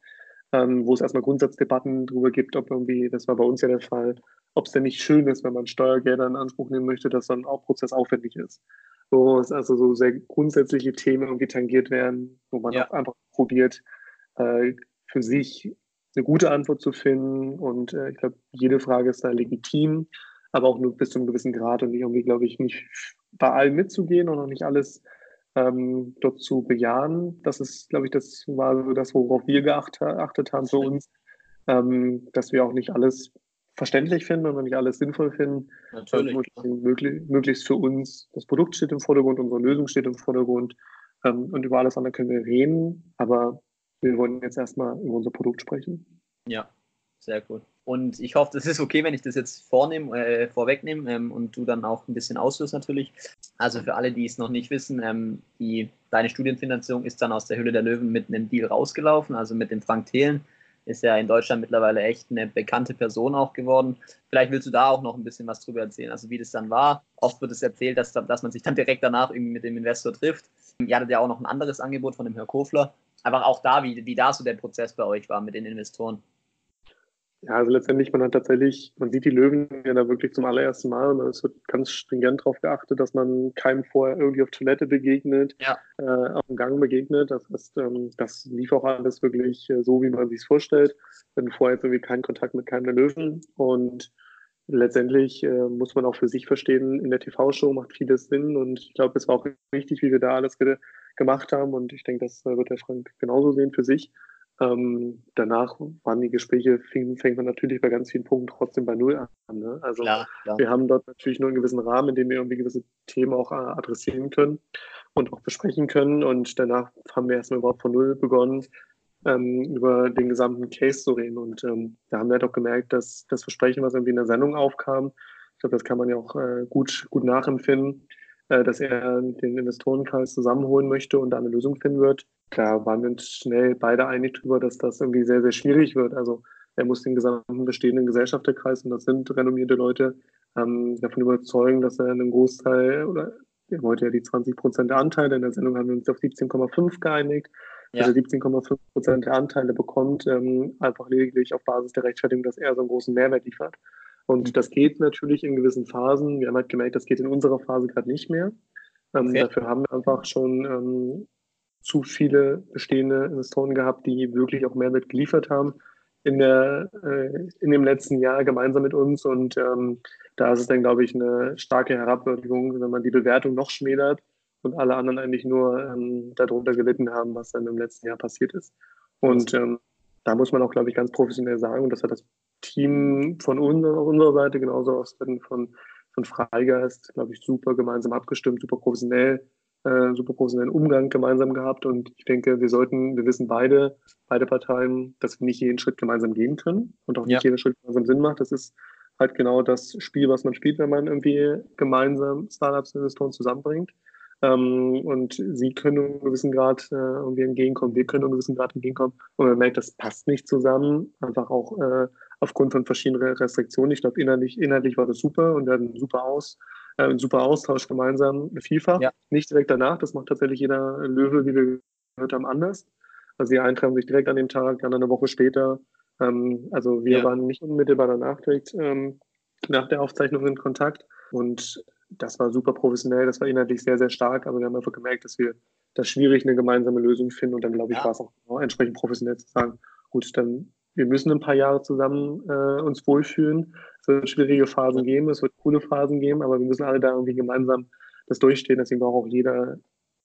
ähm, wo es erstmal Grundsatzdebatten darüber gibt, ob irgendwie, das war bei uns ja der Fall, ob es denn nicht schön ist, wenn man Steuergelder in Anspruch nehmen möchte, dass dann auch prozessaufwendig ist wo es also so sehr grundsätzliche Themen irgendwie tangiert werden, wo man ja. auch einfach probiert, äh, für sich eine gute Antwort zu finden. Und äh, ich glaube, jede Frage ist da legitim, aber auch nur bis zu einem gewissen Grad und nicht irgendwie, glaube ich, nicht bei allen mitzugehen und auch nicht alles ähm, dort zu bejahen. Das ist, glaube ich, das war so das, worauf wir geachtet haben für uns, ähm, dass wir auch nicht alles verständlich finden und nicht alles sinnvoll finden. Natürlich. Also möglich, möglichst für uns, das Produkt steht im Vordergrund, unsere Lösung steht im Vordergrund ähm, und über alles andere können wir reden, aber wir wollen jetzt erstmal über unser Produkt sprechen. Ja, sehr gut. Und ich hoffe, das ist okay, wenn ich das jetzt vornehme, äh, vorwegnehme ähm, und du dann auch ein bisschen ausführst natürlich. Also für alle, die es noch nicht wissen, ähm, die, deine Studienfinanzierung ist dann aus der Hülle der Löwen mit einem Deal rausgelaufen, also mit dem Frank Thelen ist ja in Deutschland mittlerweile echt eine bekannte Person auch geworden. Vielleicht willst du da auch noch ein bisschen was drüber erzählen, also wie das dann war. Oft wird es erzählt, dass, dass man sich dann direkt danach irgendwie mit dem Investor trifft. Ihr hattet ja auch noch ein anderes Angebot von dem Herr Kofler. Aber auch da, wie, wie da so der Prozess bei euch war mit den Investoren. Ja, also letztendlich, man hat tatsächlich, man sieht die Löwen ja da wirklich zum allerersten Mal und es wird ganz stringent darauf geachtet, dass man keinem vorher irgendwie auf Toilette begegnet, ja. äh, auf dem Gang begegnet. Das heißt, ähm, das lief auch alles wirklich äh, so, wie man sich es vorstellt. Wir hatten vorher jetzt irgendwie keinen Kontakt mit keinem der Löwen und letztendlich äh, muss man auch für sich verstehen, in der TV-Show macht vieles Sinn und ich glaube, es war auch richtig, wie wir da alles ge gemacht haben und ich denke, das äh, wird der Frank genauso sehen für sich. Ähm, danach waren die Gespräche, fing, fängt man natürlich bei ganz vielen Punkten trotzdem bei Null an. Ne? Also klar, klar. wir haben dort natürlich nur einen gewissen Rahmen, in dem wir irgendwie gewisse Themen auch äh, adressieren können und auch besprechen können. Und danach haben wir erstmal überhaupt von Null begonnen, ähm, über den gesamten Case zu reden. Und ähm, da haben wir halt auch gemerkt, dass das Versprechen, was irgendwie in der Sendung aufkam, ich glaube, das kann man ja auch äh, gut, gut nachempfinden, äh, dass er den Investorenkreis zusammenholen möchte und da eine Lösung finden wird. Da waren wir uns schnell beide einig darüber, dass das irgendwie sehr, sehr schwierig wird. Also er muss den gesamten bestehenden Gesellschafterkreis, und das sind renommierte Leute, ähm, davon überzeugen, dass er einen Großteil oder er wollte ja die 20 Prozent der Anteile. In der Sendung haben wir uns auf 17,5 geeinigt. Ja. Also 17,5 Prozent der Anteile bekommt, ähm, einfach lediglich auf Basis der Rechtfertigung, dass er so einen großen Mehrwert liefert. Und mhm. das geht natürlich in gewissen Phasen. Wir haben halt gemerkt, das geht in unserer Phase gerade nicht mehr. Ähm, okay. Dafür haben wir einfach schon ähm, zu viele bestehende Investoren gehabt, die wirklich auch Mehrwert geliefert haben in, der, äh, in dem letzten Jahr gemeinsam mit uns. Und ähm, da ist es dann, glaube ich, eine starke Herabwürdigung, wenn man die Bewertung noch schmälert und alle anderen eigentlich nur ähm, darunter gelitten haben, was dann im letzten Jahr passiert ist. Und ähm, da muss man auch, glaube ich, ganz professionell sagen, und das hat das Team von uns, unserer Seite, genauso aus von, von Freigeist, glaube ich, super gemeinsam abgestimmt, super professionell, äh, super professionellen Umgang gemeinsam gehabt. Und ich denke, wir sollten, wir wissen beide, beide Parteien, dass wir nicht jeden Schritt gemeinsam gehen können und auch nicht ja. jeder Schritt gemeinsam Sinn macht. Das ist halt genau das Spiel, was man spielt, wenn man irgendwie gemeinsam Startups und Investoren zusammenbringt. Ähm, und sie können einen gewissen Grad äh, irgendwie entgegenkommen, wir können einen gewissen Grad entgegenkommen. Und man merkt, das passt nicht zusammen, einfach auch äh, aufgrund von verschiedenen Restriktionen. Ich glaube, inhaltlich, inhaltlich war das super und wir hatten super aus, äh, super Austausch gemeinsam, vielfach. Ja. Nicht direkt danach, das macht tatsächlich jeder Löwe, wie wir gehört haben, anders. Also die einen treffen sich direkt an dem Tag, dann eine Woche später. Ähm, also wir ja. waren nicht unmittelbar danach direkt ähm, nach der Aufzeichnung in Kontakt. Und das war super professionell, das war inhaltlich sehr, sehr stark, aber wir haben einfach gemerkt, dass wir das schwierig eine gemeinsame Lösung finden und dann glaube ich, ja. war es auch entsprechend professionell zu sagen, gut, dann wir müssen ein paar Jahre zusammen äh, uns wohlfühlen. Es wird schwierige Phasen geben, es wird coole Phasen geben, aber wir müssen alle da irgendwie gemeinsam das durchstehen. Deswegen braucht auch jeder,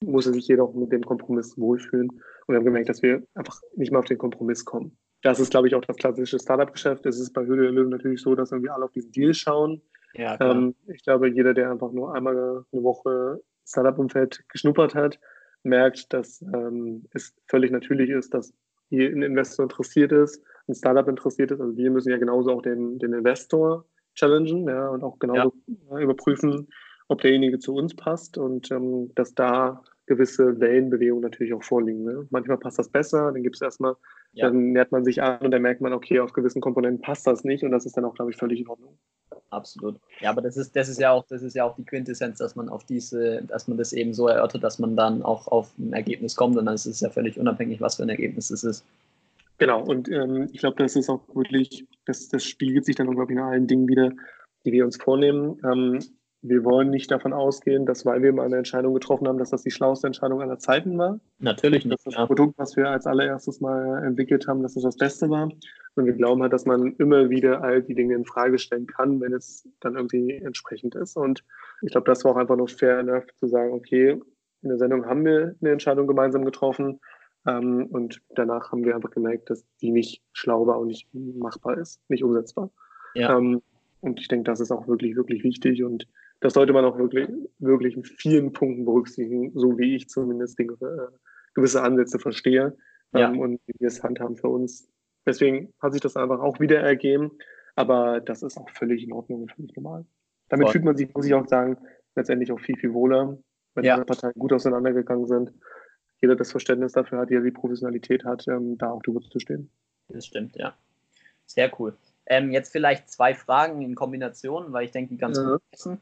muss sich jeder auch mit dem Kompromiss wohlfühlen. Und wir haben gemerkt, dass wir einfach nicht mehr auf den Kompromiss kommen. Das ist, glaube ich, auch das klassische Startup-Geschäft. Es ist bei Höhle der Löwen natürlich so, dass irgendwie alle auf diesen Deal schauen. Ja, ähm, ich glaube, jeder, der einfach nur einmal eine Woche Startup-Umfeld geschnuppert hat, merkt, dass ähm, es völlig natürlich ist, dass hier ein Investor interessiert ist, ein Startup interessiert ist. Also wir müssen ja genauso auch den, den Investor challengen ja, und auch genauso ja. überprüfen, ob derjenige zu uns passt und ähm, dass da gewisse Wellenbewegungen natürlich auch vorliegen. Ne? Manchmal passt das besser, dann gibt es erstmal, ja. dann nähert man sich an und dann merkt man, okay, auf gewissen Komponenten passt das nicht und das ist dann auch, glaube ich, völlig in Ordnung. Absolut. Ja, aber das ist, das ist ja auch, das ist ja auch die Quintessenz, dass man auf diese, dass man das eben so erörtert, dass man dann auch auf ein Ergebnis kommt und dann ist es ja völlig unabhängig, was für ein Ergebnis es ist. Genau, und ähm, ich glaube, das ist auch wirklich, das, das spiegelt sich dann, glaube ich, in allen Dingen wieder, die wir uns vornehmen. Ähm, wir wollen nicht davon ausgehen, dass weil wir mal eine Entscheidung getroffen haben, dass das die schlauste Entscheidung aller Zeiten war. Natürlich nicht. Dass das ja. Produkt, was wir als allererstes mal entwickelt haben, dass das das Beste war. Und wir glauben halt, dass man immer wieder all die Dinge in Frage stellen kann, wenn es dann irgendwie entsprechend ist. Und ich glaube, das war auch einfach nur fair enough zu sagen, okay, in der Sendung haben wir eine Entscheidung gemeinsam getroffen. Ähm, und danach haben wir einfach gemerkt, dass die nicht schlau war und nicht machbar ist, nicht umsetzbar. Ja. Ähm, und ich denke, das ist auch wirklich, wirklich wichtig. Und das sollte man auch wirklich, wirklich in vielen Punkten berücksichtigen, so wie ich zumindest Dinge, äh, gewisse Ansätze verstehe ja. ähm, und wie wir es handhaben für uns. Deswegen hat sich das einfach auch wieder ergeben, aber das ist auch völlig in Ordnung und völlig normal. Damit Voll. fühlt man sich, muss ich auch sagen, letztendlich auch viel, viel wohler, wenn ja. die Parteien gut auseinandergegangen sind. Jeder das Verständnis dafür hat, jeder die Professionalität hat, ähm, da auch drüber zu stehen. Das stimmt, ja. Sehr cool. Ähm, jetzt vielleicht zwei Fragen in Kombination, weil ich denke, die ganz ja. gut. Sehr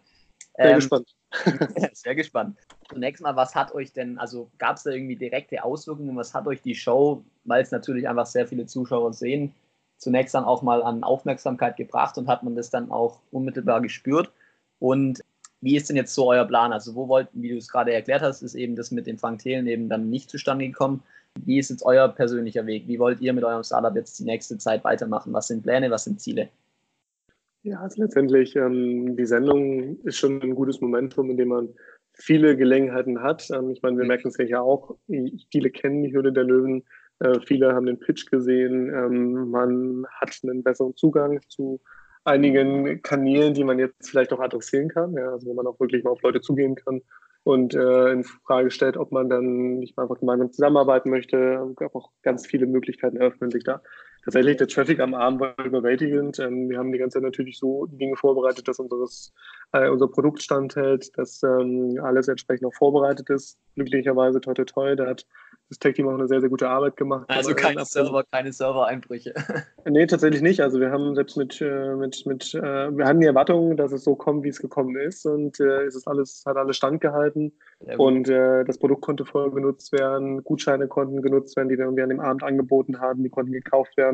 ähm, gespannt. sehr gespannt. Zunächst mal, was hat euch denn, also gab es da irgendwie direkte Auswirkungen? Was hat euch die Show, weil es natürlich einfach sehr viele Zuschauer sehen, zunächst dann auch mal an Aufmerksamkeit gebracht und hat man das dann auch unmittelbar gespürt? Und wie ist denn jetzt so euer Plan? Also wo wollt, wie du es gerade erklärt hast, ist eben das mit den Frank Thelen eben dann nicht zustande gekommen. Wie ist jetzt euer persönlicher Weg? Wie wollt ihr mit eurem Startup jetzt die nächste Zeit weitermachen? Was sind Pläne, was sind Ziele? Ja, also letztendlich, ähm, die Sendung ist schon ein gutes Momentum, in dem man viele Gelegenheiten hat. Ähm, ich meine, wir merken es ja auch, viele kennen die Hürde der Löwen, Äh, viele haben den Pitch gesehen. Ähm, man hat einen besseren Zugang zu einigen Kanälen, die man jetzt vielleicht auch adressieren kann. Ja, also wo man auch wirklich mal auf Leute zugehen kann und äh, in Frage stellt, ob man dann nicht mal einfach gemeinsam zusammenarbeiten möchte. Es auch ganz viele Möglichkeiten eröffnen sich da. Tatsächlich, der Traffic am Abend war überwältigend. Ähm, wir haben die ganze Zeit natürlich so Dinge vorbereitet, dass unseres, äh, unser Produkt standhält, dass ähm, alles entsprechend auch vorbereitet ist. Glücklicherweise, toi, toi, toi, da hat das Tech-Team auch eine sehr, sehr gute Arbeit gemacht. Also keine Server, keine Server-Einbrüche. nee, tatsächlich nicht. Also wir haben selbst mit, äh, mit, mit äh, wir hatten die Erwartung, dass es so kommt, wie es gekommen ist und äh, es ist alles, hat alles standgehalten und äh, das Produkt konnte voll genutzt werden, Gutscheine konnten genutzt werden, die wir irgendwie an dem Abend angeboten haben, die konnten gekauft werden.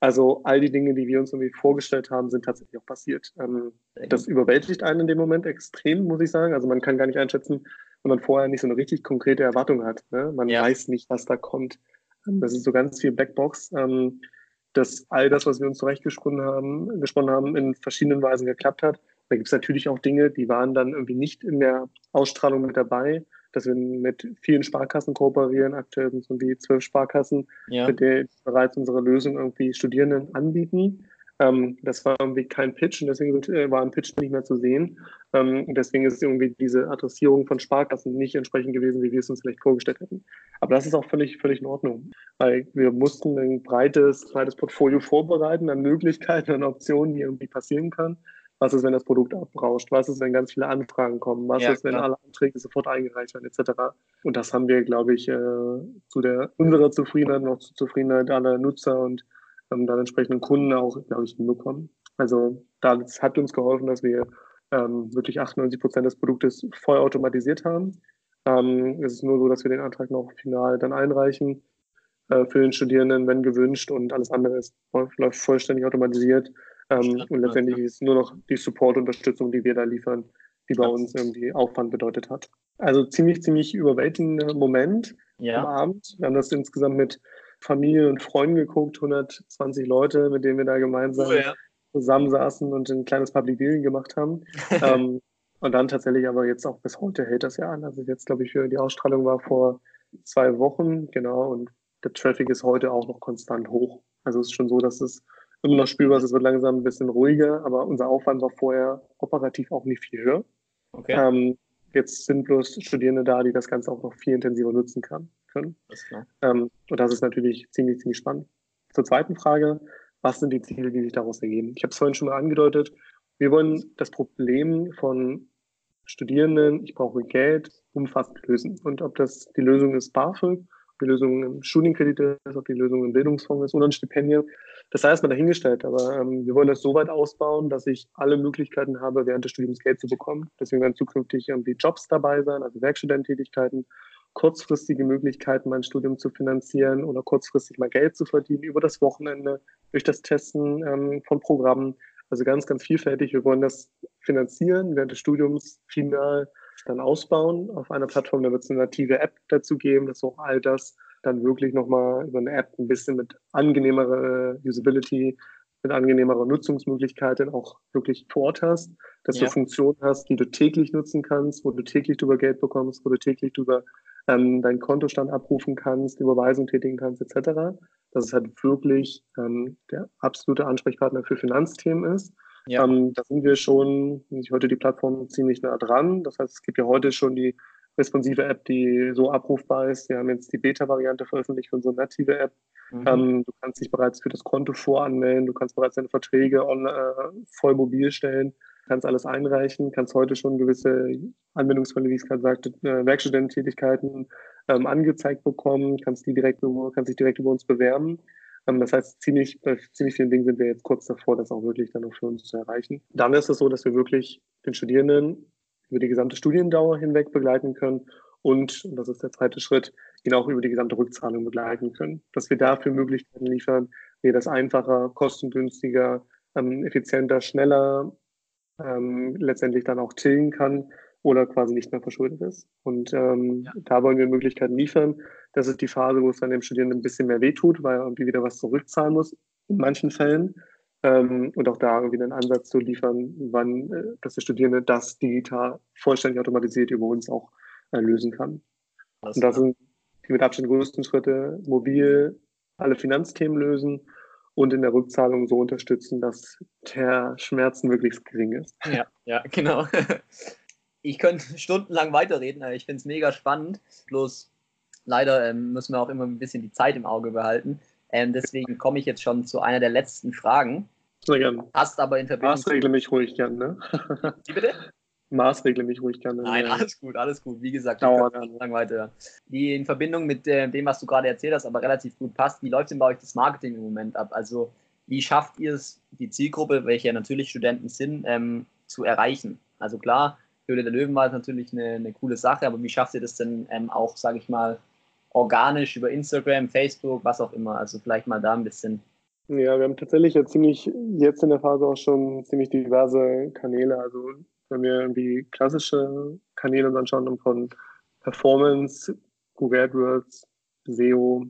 Also all die Dinge, die wir uns irgendwie vorgestellt haben, sind tatsächlich auch passiert. Ähm, das überwältigt einen in dem Moment extrem, muss ich sagen. Also man kann gar nicht einschätzen, wenn man vorher nicht so eine richtig konkrete Erwartung hat. Ne? Man ja. weiß nicht, was da kommt. Ähm, das ist so ganz viel Blackbox. Ähm, dass all das, was wir uns zurechtgesponnen haben, gesponnen haben, in verschiedenen Weisen geklappt hat. Da gibt es natürlich auch Dinge, die waren dann irgendwie nicht in der Ausstrahlung mit dabei, dass wir mit vielen Sparkassen kooperieren. Aktuell sind es irgendwie zwölf Sparkassen, ja. mit denen bereits unsere Lösung irgendwie Studierenden anbieten. Ähm, das war irgendwie kein Pitch und deswegen äh, war ein Pitch nicht mehr zu sehen. Ähm, deswegen ist irgendwie diese Adressierung von Sparkassen nicht entsprechend gewesen, wie wir es uns vielleicht vorgestellt hätten. Aber das ist auch völlig, völlig in Ordnung, weil wir mussten ein breites, breites Portfolio vorbereiten an Möglichkeiten, an Optionen, die irgendwie passieren kann. Was ist, wenn das Produkt abrauscht? Was ist, wenn ganz viele Anfragen kommen? Was ja, ist, wenn klar. alle Anträge sofort eingereicht werden, etc.? Und das haben wir, glaube ich, äh, zu der unserer Zufriedenheit noch zur Zufriedenheit aller Nutzer und ähm, dann entsprechenden Kunden auch, glaube ich, hinbekommen. Also das hat uns geholfen, dass wir ähm, wirklich 98 Prozent des Produktes voll automatisiert haben. Ähm, es ist nur so, dass wir den Antrag noch final dann einreichen äh, für den Studierenden, wenn gewünscht und alles andere ist, läuft vollständig automatisiert. Ähm, und letztendlich ist nur noch die Support-Unterstützung, die wir da liefern, die bei uns irgendwie Aufwand bedeutet hat. Also ziemlich, ziemlich überwältigender Moment ja. am Abend. Wir haben das insgesamt mit Familie und Freunden geguckt, 120 Leute, mit denen wir da gemeinsam oh, ja. zusammensaßen und ein kleines Public Viewing gemacht haben. ähm, und dann tatsächlich aber jetzt auch bis heute hält das ja an. Also jetzt, glaube ich, die Ausstrahlung war vor zwei Wochen, genau, und der Traffic ist heute auch noch konstant hoch. Also es ist schon so, dass es immer noch spürbar ist, es wird langsam ein bisschen ruhiger, aber unser Aufwand war vorher operativ auch nicht viel höher. Okay. Ähm, jetzt sind bloß Studierende da, die das Ganze auch noch viel intensiver nutzen kann können. Ähm, und das ist natürlich ziemlich, ziemlich spannend. Zur zweiten Frage, was sind die Ziele, die sich daraus ergeben? Ich habe es vorhin schon mal angedeutet. Wir wollen das Problem von Studierenden, ich brauche Geld, umfassend lösen. Und ob das die Lösung ist BAföG, ob die Lösung im Studienkredit ist, ob die Lösung im Bildungsfonds ist oder ein Stipendium, das sei erstmal dahingestellt. Aber ähm, wir wollen das so weit ausbauen, dass ich alle Möglichkeiten habe, während des Studiums Geld zu bekommen. Deswegen werden zukünftig irgendwie Jobs dabei sein, also Werkstudententätigkeiten, kurzfristige Möglichkeiten, mein Studium zu finanzieren oder kurzfristig mal Geld zu verdienen über das Wochenende, durch das Testen ähm, von Programmen. Also ganz, ganz vielfältig. Wir wollen das finanzieren, während des Studiums final dann ausbauen auf einer Plattform. Da wird es eine native App dazu geben, dass auch all das dann wirklich nochmal über eine App ein bisschen mit angenehmerer Usability, mit angenehmerer Nutzungsmöglichkeiten auch wirklich vor Ort hast, dass ja. du Funktionen hast, die du täglich nutzen kannst, wo du täglich drüber Geld bekommst, wo du täglich drüber ähm, deinen Kontostand abrufen kannst, Überweisung tätigen kannst, etc. Dass es halt wirklich ähm, der absolute Ansprechpartner für Finanzthemen ist. Ja. Ähm, da sind wir schon, ich heute die Plattform ziemlich nah dran. Das heißt, es gibt ja heute schon die responsive App, die so abrufbar ist. Wir haben jetzt die Beta-Variante veröffentlicht für unsere native App. Mhm. Ähm, du kannst dich bereits für das Konto voranmelden, du kannst bereits deine Verträge on, äh, voll mobil stellen kannst alles einreichen, kannst heute schon gewisse Anwendungsfälle, wie ich es gerade sagte, äh, Werkstudententätigkeiten ähm, angezeigt bekommen, kannst die direkt, kannst dich direkt über uns bewerben. Ähm, das heißt, ziemlich, bei ziemlich vielen Dingen sind wir jetzt kurz davor, das auch wirklich dann auch für uns zu erreichen. Dann ist es so, dass wir wirklich den Studierenden über die gesamte Studiendauer hinweg begleiten können und, und das ist der zweite Schritt, ihn auch über die gesamte Rückzahlung begleiten können. Dass wir dafür Möglichkeiten liefern, wie das einfacher, kostengünstiger, ähm, effizienter, schneller ähm, letztendlich dann auch tilgen kann oder quasi nicht mehr verschuldet ist. Und ähm, ja. da wollen wir Möglichkeiten liefern. Das ist die Phase, wo es dann dem Studierenden ein bisschen mehr wehtut, weil er irgendwie wieder was zurückzahlen muss, in manchen Fällen. Ähm, und auch da irgendwie einen Ansatz zu liefern, wann äh, dass der Studierende das digital vollständig automatisiert über uns auch äh, lösen kann. Das und das sind die mit Abstand größten Schritte, mobil alle Finanzthemen lösen und in der Rückzahlung so unterstützen, dass der Schmerz möglichst gering ist. Ja, ja, genau. Ich könnte stundenlang weiterreden, aber ich finde es mega spannend. Bloß leider ähm, müssen wir auch immer ein bisschen die Zeit im Auge behalten. Ähm, deswegen komme ich jetzt schon zu einer der letzten Fragen. Sehr gerne. Hast aber in Verbindung. Maßregle mich ruhig gern, ne? Wie bitte? Maßregle mich ruhig gerne. Nein, alles gut, alles gut. Wie gesagt, Dauer lang weiter. Die in Verbindung mit äh, dem, was du gerade erzählt hast, aber relativ gut passt. Wie läuft denn bei euch das Marketing im Moment ab? Also, wie schafft ihr es, die Zielgruppe, welche ja natürlich Studenten sind, ähm, zu erreichen? Also klar, Höhle der Löwen war natürlich eine, eine coole Sache, aber wie schafft ihr das denn ähm, auch, sage ich mal, organisch über Instagram, Facebook, was auch immer? Also vielleicht mal da ein bisschen. Ja, wir haben tatsächlich ja ziemlich jetzt in der Phase auch schon ziemlich diverse Kanäle. Also wenn wir irgendwie klassische Kanäle uns anschauen von Performance, Google AdWords, SEO,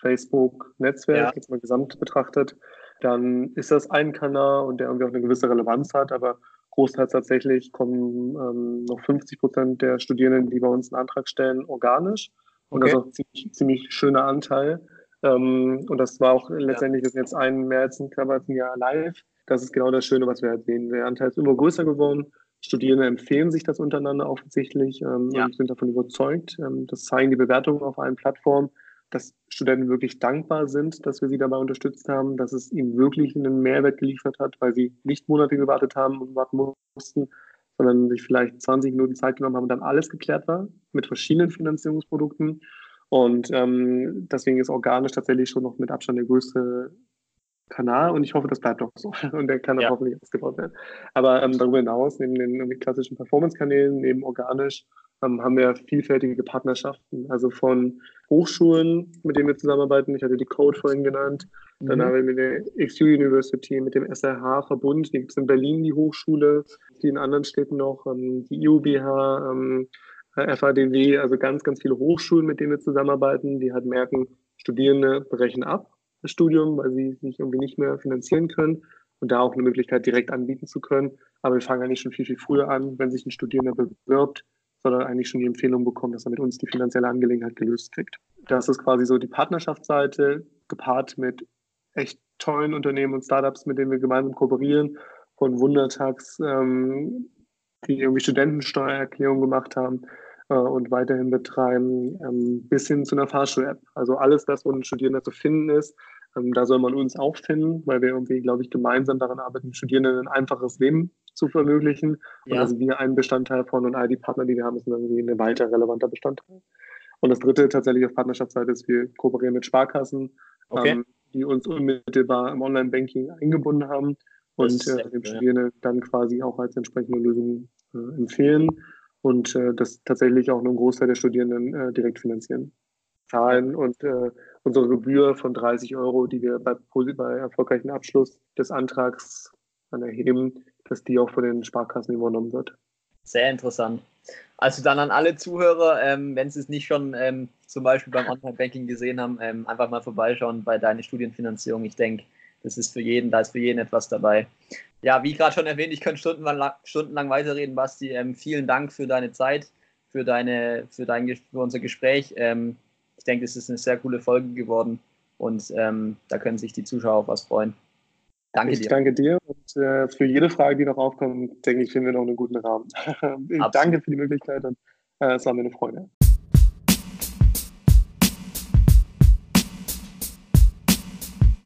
Facebook, Netzwerk, ja. jetzt mal gesamt betrachtet, dann ist das ein Kanal und der irgendwie auch eine gewisse Relevanz hat, aber großteils tatsächlich kommen ähm, noch 50 Prozent der Studierenden, die bei uns einen Antrag stellen, organisch. Und okay. das ist auch ein ziemlich, ziemlich schöner Anteil. Ähm, und das war auch letztendlich, sind jetzt ein mehr als ein, als ein Jahr live. Das ist genau das Schöne, was wir halt sehen. Der Anteil ist immer größer geworden. Studierende empfehlen sich das untereinander offensichtlich ähm, ja. und sind davon überzeugt. Ähm, das zeigen die Bewertungen auf allen Plattformen, dass Studenten wirklich dankbar sind, dass wir sie dabei unterstützt haben, dass es ihnen wirklich einen Mehrwert geliefert hat, weil sie nicht Monate gewartet haben und warten mussten, sondern sich vielleicht 20 Minuten Zeit genommen haben und dann alles geklärt war mit verschiedenen Finanzierungsprodukten. Und ähm, deswegen ist organisch tatsächlich schon noch mit Abstand der größte Kanal und ich hoffe, das bleibt auch so und der kann auch ja. hoffentlich ausgebaut werden. Aber ähm, darüber hinaus, neben den klassischen Performance-Kanälen, neben organisch, ähm, haben wir vielfältige Partnerschaften. Also von Hochschulen, mit denen wir zusammenarbeiten. Ich hatte die Code vorhin genannt. Dann mhm. haben wir mit der XU University, mit dem SRH-Verbund, die gibt es in Berlin, die Hochschule, die in anderen Städten noch, ähm, die IUBH, ähm, FADW, also ganz, ganz viele Hochschulen, mit denen wir zusammenarbeiten, die halt merken, Studierende brechen ab das Studium, weil sie sich irgendwie nicht mehr finanzieren können und da auch eine Möglichkeit direkt anbieten zu können. Aber wir fangen eigentlich schon viel, viel früher an, wenn sich ein Studierender bewirbt, sondern eigentlich schon die Empfehlung bekommt, dass er mit uns die finanzielle Angelegenheit gelöst kriegt. Das ist quasi so die Partnerschaftsseite, gepaart mit echt tollen Unternehmen und Startups, mit denen wir gemeinsam kooperieren, von Wundertags, ähm, die irgendwie Studentensteuererklärung gemacht haben äh, und weiterhin betreiben, ähm, bis hin zu einer Fahrschul-App. Also alles das, wo ein Studierender zu finden ist, ähm, da soll man uns auch finden, weil wir irgendwie, glaube ich, gemeinsam daran arbeiten, Studierenden ein einfaches Leben zu vermöglichen. Und ja. also wir ein Bestandteil von und all die Partner, die wir haben, sind irgendwie ein weiter relevanter Bestandteil. Und das dritte tatsächlich auf Partnerschaftsseite ist, wir kooperieren mit Sparkassen, okay. ähm, die uns unmittelbar im Online-Banking eingebunden haben und äh, dem Studierenden dann quasi auch als entsprechende Lösung äh, empfehlen und äh, das tatsächlich auch nur ein Großteil der Studierenden äh, direkt finanzieren. Zahlen und äh, unsere Gebühr von 30 Euro, die wir bei, bei erfolgreichen Abschluss des Antrags dann erheben, dass die auch von den Sparkassen übernommen wird. Sehr interessant. Also dann an alle Zuhörer, ähm, wenn sie es nicht schon ähm, zum Beispiel beim Online-Banking gesehen haben, ähm, einfach mal vorbeischauen bei deiner Studienfinanzierung. Ich denke, das ist für jeden, da ist für jeden etwas dabei. Ja, wie gerade schon erwähnt, ich könnte stundenlang, stundenlang weiterreden, Basti. Ähm, vielen Dank für deine Zeit, für, deine, für, dein, für unser Gespräch. Ähm, ich denke, es ist eine sehr coole Folge geworden und ähm, da können sich die Zuschauer auf was freuen. Danke ich dir. danke dir und äh, für jede Frage, die noch aufkommt, denke ich, finden wir noch einen guten Rahmen. danke für die Möglichkeit und äh, es war mir eine Freude.